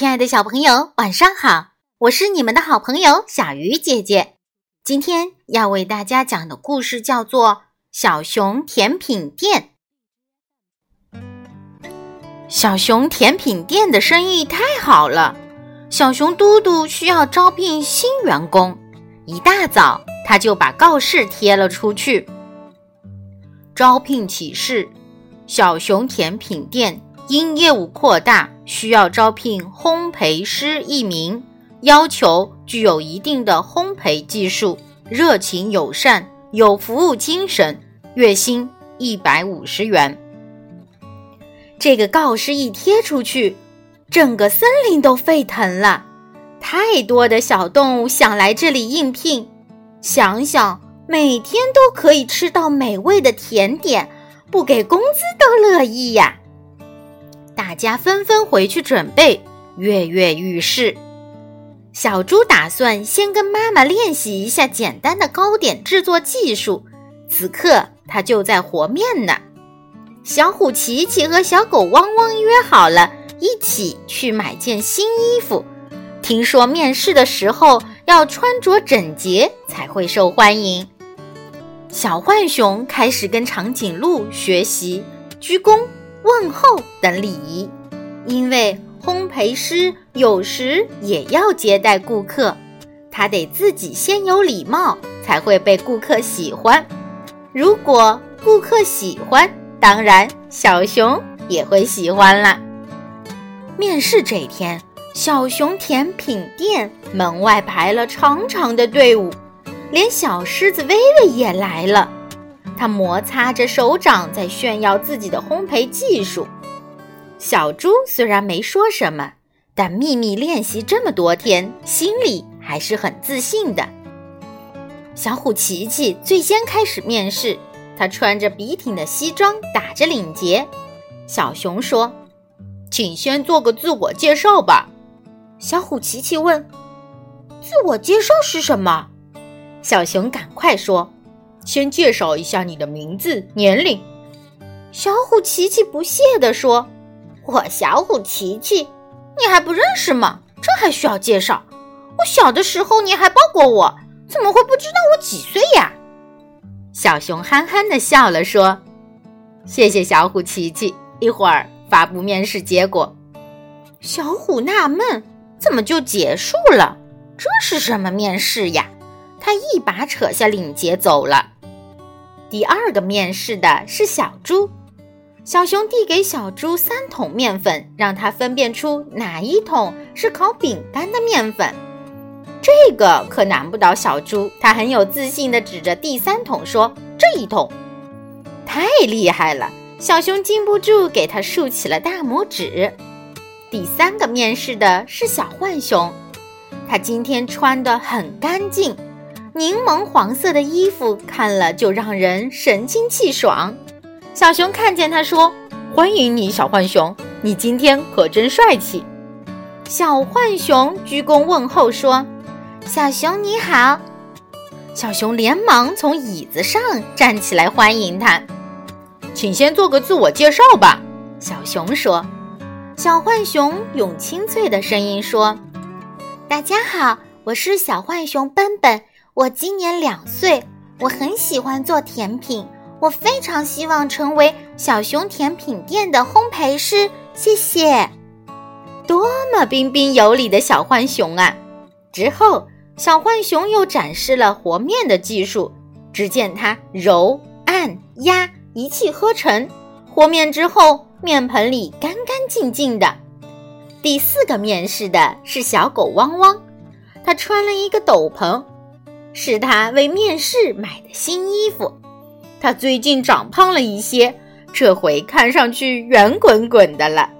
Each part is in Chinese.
亲爱的小朋友，晚上好！我是你们的好朋友小鱼姐姐。今天要为大家讲的故事叫做《小熊甜品店》。小熊甜品店的生意太好了，小熊嘟嘟需要招聘新员工。一大早，他就把告示贴了出去：招聘启事，小熊甜品店。因业务扩大，需要招聘烘焙师一名，要求具有一定的烘焙技术，热情友善，有服务精神，月薪一百五十元。这个告示一贴出去，整个森林都沸腾了，太多的小动物想来这里应聘。想想每天都可以吃到美味的甜点，不给工资都乐意呀。大家纷纷回去准备，跃跃欲试。小猪打算先跟妈妈练习一下简单的糕点制作技术，此刻它就在和面呢。小虎琪琪和小狗汪汪约好了一起去买件新衣服，听说面试的时候要穿着整洁才会受欢迎。小浣熊开始跟长颈鹿学习鞠躬。问候等礼仪，因为烘焙师有时也要接待顾客，他得自己先有礼貌，才会被顾客喜欢。如果顾客喜欢，当然小熊也会喜欢啦。面试这天，小熊甜品店门外排了长长的队伍，连小狮子薇薇也来了。他摩擦着手掌，在炫耀自己的烘焙技术。小猪虽然没说什么，但秘密练习这么多天，心里还是很自信的。小虎琪琪最先开始面试，他穿着笔挺的西装，打着领结。小熊说：“请先做个自我介绍吧。”小虎琪琪问：“自我介绍是什么？”小熊赶快说。先介绍一下你的名字、年龄。小虎琪琪不屑地说：“我小虎琪琪，你还不认识吗？这还需要介绍？我小的时候你还抱过我，怎么会不知道我几岁呀？”小熊憨憨地笑了，说：“谢谢小虎琪琪，一会儿发布面试结果。”小虎纳闷：“怎么就结束了？这是什么面试呀？”他一把扯下领结走了。第二个面试的是小猪，小熊递给小猪三桶面粉，让他分辨出哪一桶是烤饼干的面粉。这个可难不倒小猪，他很有自信地指着第三桶说：“这一桶，太厉害了！”小熊禁不住给他竖起了大拇指。第三个面试的是小浣熊，他今天穿得很干净。柠檬黄色的衣服看了就让人神清气爽。小熊看见他说：“欢迎你，小浣熊，你今天可真帅气。”小浣熊鞠躬问候说：“小熊你好。”小熊连忙从椅子上站起来欢迎他。请先做个自我介绍吧。”小熊说。小浣熊用清脆的声音说：“大家好，我是小浣熊奔奔。”我今年两岁，我很喜欢做甜品，我非常希望成为小熊甜品店的烘焙师。谢谢，多么彬彬有礼的小浣熊啊！之后，小浣熊又展示了和面的技术。只见他揉、按、压，一气呵成。和面之后，面盆里干干净净的。第四个面试的是小狗汪汪，它穿了一个斗篷。是他为面试买的新衣服，他最近长胖了一些，这回看上去圆滚滚的了。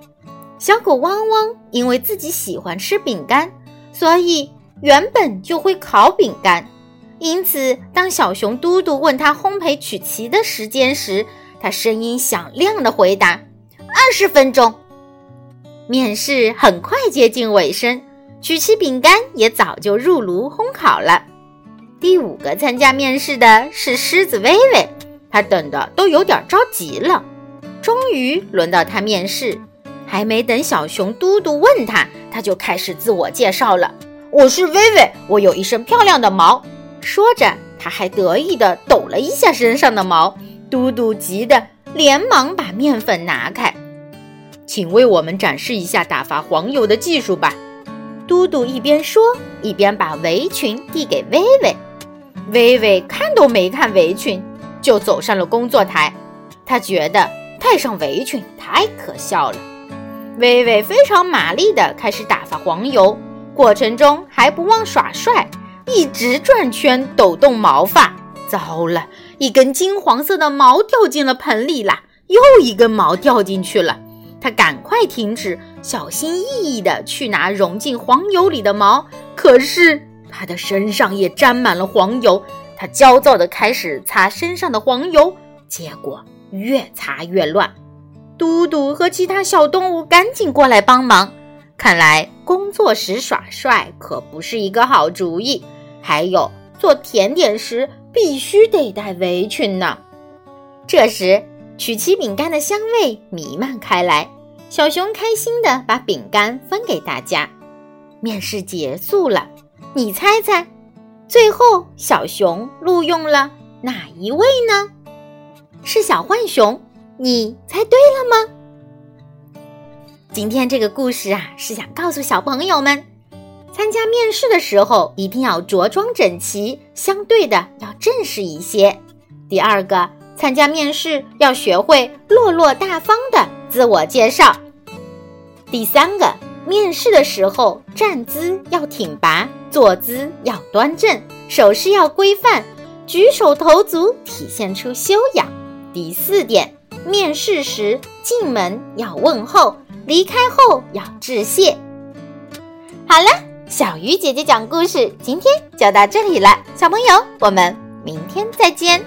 小狗汪汪因为自己喜欢吃饼干，所以原本就会烤饼干，因此当小熊嘟嘟问他烘焙曲奇的时间时，他声音响亮的回答：“二十分钟。”面试很快接近尾声，曲奇饼干也早就入炉烘烤了。第五个参加面试的是狮子薇薇，他等的都有点着急了。终于轮到他面试，还没等小熊嘟嘟问他，他就开始自我介绍了：“我是薇薇，我有一身漂亮的毛。”说着，他还得意地抖了一下身上的毛。嘟嘟急得连忙把面粉拿开，请为我们展示一下打发黄油的技术吧。嘟嘟一边说，一边把围裙递给薇薇。薇薇看都没看围裙，就走上了工作台。她觉得戴上围裙太可笑了。薇薇非常麻利地开始打发黄油，过程中还不忘耍帅，一直转圈抖动毛发。糟了，一根金黄色的毛掉进了盆里啦！又一根毛掉进去了，他赶快停止，小心翼翼地去拿融进黄油里的毛。可是他的身上也沾满了黄油，他焦躁地开始擦身上的黄油，结果越擦越乱。嘟嘟和其他小动物赶紧过来帮忙。看来工作时耍帅可不是一个好主意。还有做甜点时。必须得戴围裙呢。这时，曲奇饼干的香味弥漫开来，小熊开心地把饼干分给大家。面试结束了，你猜猜，最后小熊录用了哪一位呢？是小浣熊，你猜对了吗？今天这个故事啊，是想告诉小朋友们。参加面试的时候，一定要着装整齐，相对的要正式一些。第二个，参加面试要学会落落大方的自我介绍。第三个，面试的时候站姿要挺拔，坐姿要端正，手势要规范，举手投足体现出修养。第四点，面试时进门要问候，离开后要致谢。好了。小鱼姐姐讲故事，今天就到这里了，小朋友，我们明天再见。